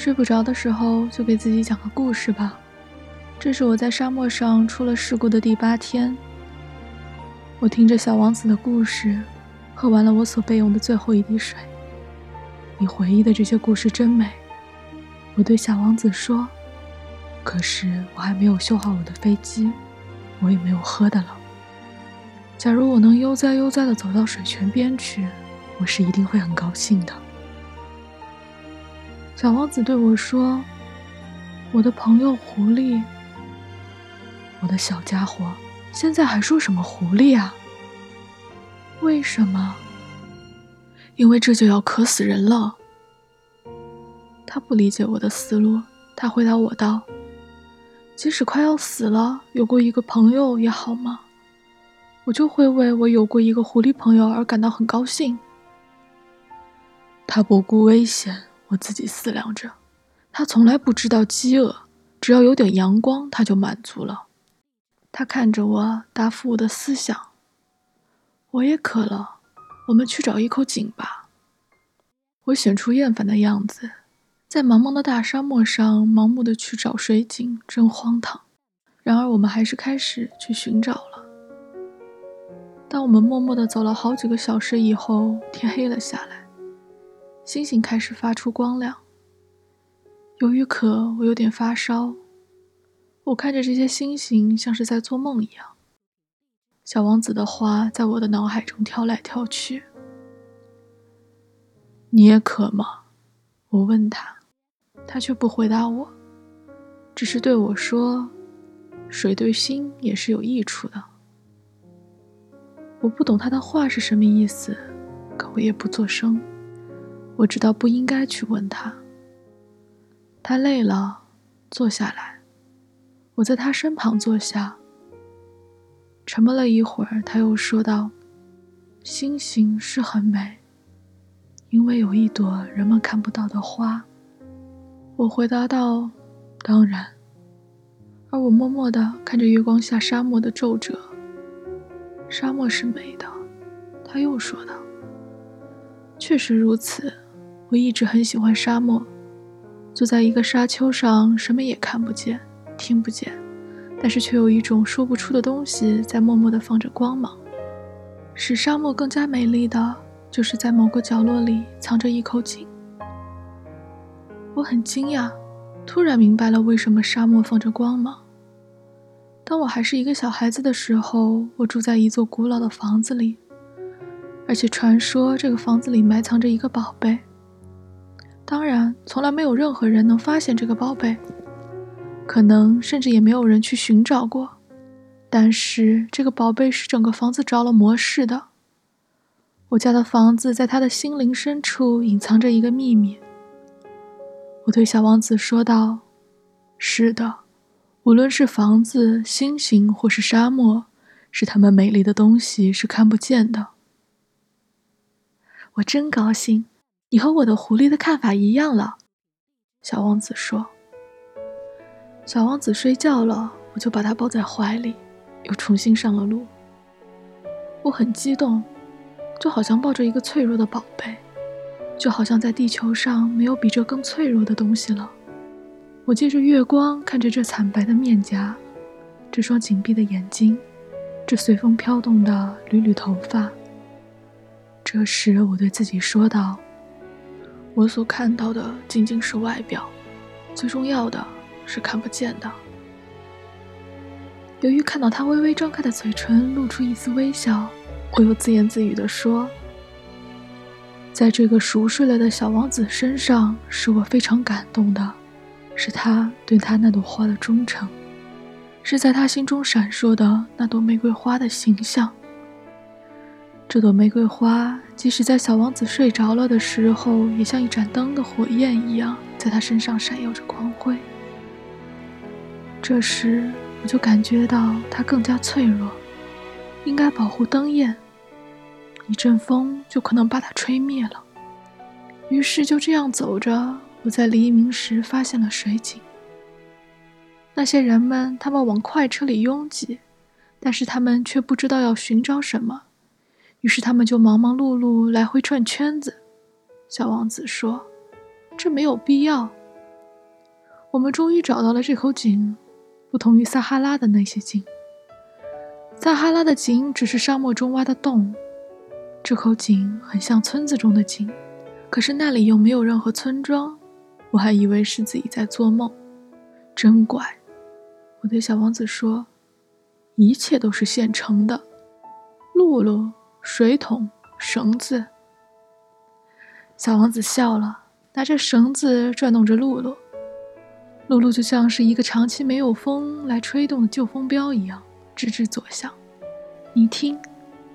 睡不着的时候，就给自己讲个故事吧。这是我在沙漠上出了事故的第八天。我听着小王子的故事，喝完了我所备用的最后一滴水。你回忆的这些故事真美，我对小王子说。可是我还没有修好我的飞机，我也没有喝的了。假如我能悠哉悠哉地走到水泉边去，我是一定会很高兴的。小王子对我说：“我的朋友狐狸，我的小家伙，现在还说什么狐狸啊？为什么？因为这就要渴死人了。”他不理解我的思路，他回答我道：“即使快要死了，有过一个朋友也好吗？我就会为我有过一个狐狸朋友而感到很高兴。”他不顾危险。我自己思量着，他从来不知道饥饿，只要有点阳光，他就满足了。他看着我，答复我的思想。我也渴了，我们去找一口井吧。我显出厌烦的样子，在茫茫的大沙漠上盲目的去找水井，真荒唐。然而，我们还是开始去寻找了。当我们默默的走了好几个小时以后，天黑了下来。星星开始发出光亮。由于渴，我有点发烧。我看着这些星星，像是在做梦一样。小王子的话在我的脑海中跳来跳去。你也渴吗？我问他，他却不回答我，只是对我说：“水对心也是有益处的。”我不懂他的话是什么意思，可我也不作声。我知道不应该去问他。他累了，坐下来。我在他身旁坐下。沉默了一会儿，他又说道：“星星是很美，因为有一朵人们看不到的花。”我回答道：“当然。”而我默默地看着月光下沙漠的皱褶。沙漠是美的，他又说道：“确实如此。”我一直很喜欢沙漠，坐在一个沙丘上，什么也看不见，听不见，但是却有一种说不出的东西在默默地放着光芒。使沙漠更加美丽的，就是在某个角落里藏着一口井。我很惊讶，突然明白了为什么沙漠放着光芒。当我还是一个小孩子的时候，我住在一座古老的房子里，而且传说这个房子里埋藏着一个宝贝。当然，从来没有任何人能发现这个宝贝，可能甚至也没有人去寻找过。但是，这个宝贝是整个房子着了魔似的。我家的房子在他的心灵深处隐藏着一个秘密。我对小王子说道：“是的，无论是房子、星星，或是沙漠，是他们美丽的东西是看不见的。”我真高兴。你和我的狐狸的看法一样了，小王子说。小王子睡觉了，我就把他抱在怀里，又重新上了路。我很激动，就好像抱着一个脆弱的宝贝，就好像在地球上没有比这更脆弱的东西了。我借着月光看着这惨白的面颊，这双紧闭的眼睛，这随风飘动的缕缕头发。这时，我对自己说道。我所看到的仅仅是外表，最重要的是看不见的。由于看到他微微张开的嘴唇露出一丝微笑，我又自言自语地说：“在这个熟睡了的小王子身上，使我非常感动的，是他对他那朵花的忠诚，是在他心中闪烁的那朵玫瑰花的形象。”这朵玫瑰花，即使在小王子睡着了的时候，也像一盏灯的火焰一样，在他身上闪耀着光辉。这时，我就感觉到它更加脆弱，应该保护灯焰，一阵风就可能把它吹灭了。于是就这样走着，我在黎明时发现了水井。那些人们，他们往快车里拥挤，但是他们却不知道要寻找什么。于是他们就忙忙碌碌来回转圈子。小王子说：“这没有必要。我们终于找到了这口井，不同于撒哈拉的那些井。撒哈拉的井只是沙漠中挖的洞，这口井很像村子中的井，可是那里又没有任何村庄。我还以为是自己在做梦，真怪。我对小王子说：“一切都是现成的，露露、水桶、绳子。”小王子笑了，拿着绳子转动着露露。露露就像是一个长期没有风来吹动的旧风标一样，直直左向。你听，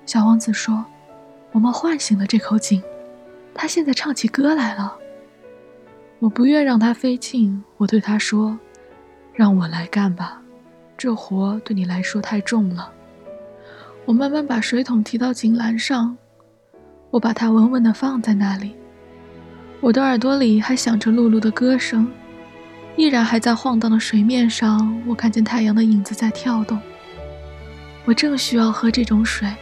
小王子说：“我们唤醒了这口井，它现在唱起歌来了。”我不愿让它飞进，我对他说：“让我来干吧，这活对你来说太重了。”我慢慢把水桶提到井栏上，我把它稳稳地放在那里。我的耳朵里还响着露露的歌声，依然还在晃荡的水面上，我看见太阳的影子在跳动。我正需要喝这种水，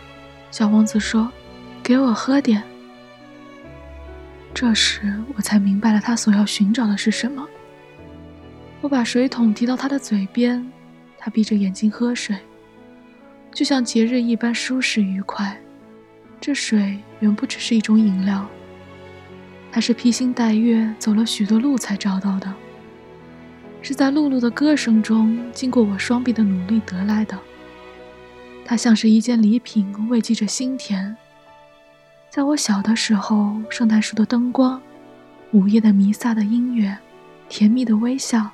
小王子说：“给我喝点。”这时，我才明白了他所要寻找的是什么。我把水桶提到他的嘴边，他闭着眼睛喝水，就像节日一般舒适愉快。这水远不只是一种饮料，它是披星戴月走了许多路才找到的，是在露露的歌声中，经过我双臂的努力得来的。它像是一件礼品，慰藉着心田。在我小的时候，圣诞树的灯光，午夜的弥撒的音乐，甜蜜的微笑，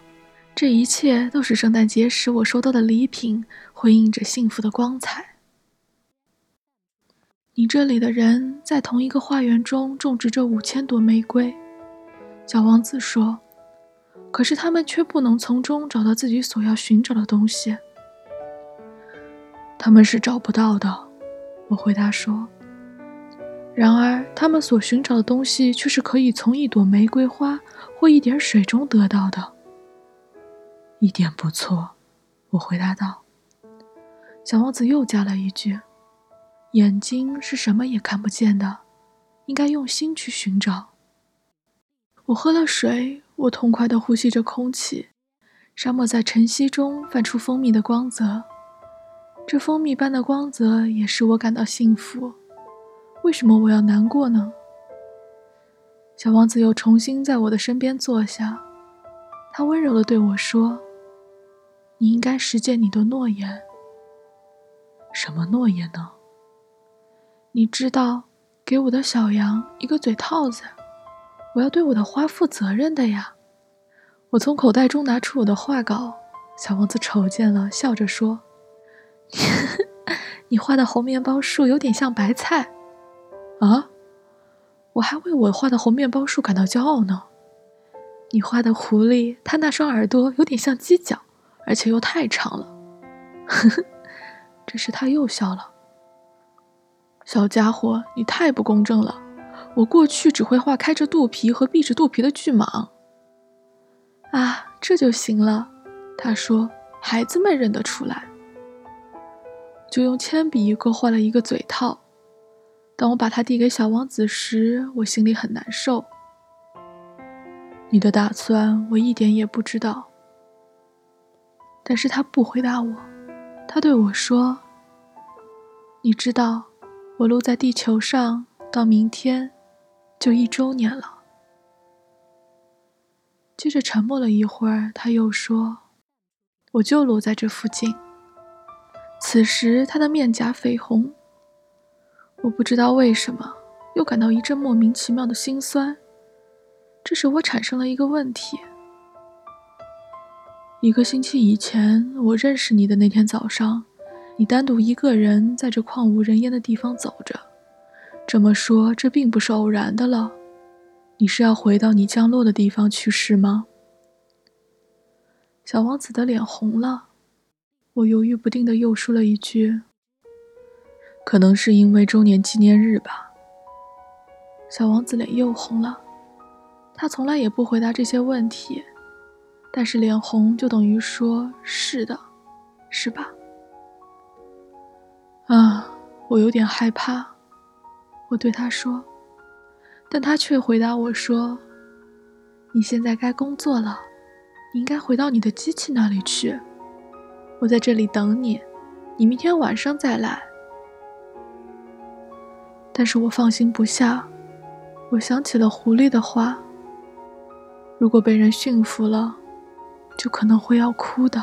这一切都是圣诞节时我收到的礼品，辉映着幸福的光彩。你这里的人在同一个花园中种植着五千朵玫瑰，小王子说，可是他们却不能从中找到自己所要寻找的东西。他们是找不到的，我回答说。然而，他们所寻找的东西却是可以从一朵玫瑰花或一点水中得到的。一点不错，我回答道。小王子又加了一句：“眼睛是什么也看不见的，应该用心去寻找。”我喝了水，我痛快地呼吸着空气。沙漠在晨曦中泛出蜂蜜的光泽，这蜂蜜般的光泽也使我感到幸福。为什么我要难过呢？小王子又重新在我的身边坐下，他温柔地对我说：“你应该实践你的诺言。什么诺言呢？你知道，给我的小羊一个嘴套子。我要对我的花负责任的呀。”我从口袋中拿出我的画稿，小王子瞅见了，笑着说：“ 你画的红面包树有点像白菜。”啊！我还为我画的红面包树感到骄傲呢。你画的狐狸，它那双耳朵有点像鸡角，而且又太长了。呵呵，这时他又笑了。小家伙，你太不公正了。我过去只会画开着肚皮和闭着肚皮的巨蟒。啊，这就行了。他说：“孩子们认得出来。”就用铅笔勾画了一个嘴套。当我把它递给小王子时，我心里很难受。你的打算我一点也不知道。但是他不回答我，他对我说：“你知道，我落在地球上到明天，就一周年了。”接着沉默了一会儿，他又说：“我就落在这附近。”此时他的面颊绯红。我不知道为什么，又感到一阵莫名其妙的心酸。这使我产生了一个问题：一个星期以前，我认识你的那天早上，你单独一个人在这旷无人烟的地方走着。这么说，这并不是偶然的了。你是要回到你降落的地方去是吗？小王子的脸红了。我犹豫不定地又说了一句。可能是因为周年纪念日吧。小王子脸又红了，他从来也不回答这些问题，但是脸红就等于说是的，是吧？啊，我有点害怕，我对他说，但他却回答我说：“你现在该工作了，你应该回到你的机器那里去。我在这里等你，你明天晚上再来。但是我放心不下，我想起了狐狸的话：如果被人驯服了，就可能会要哭的。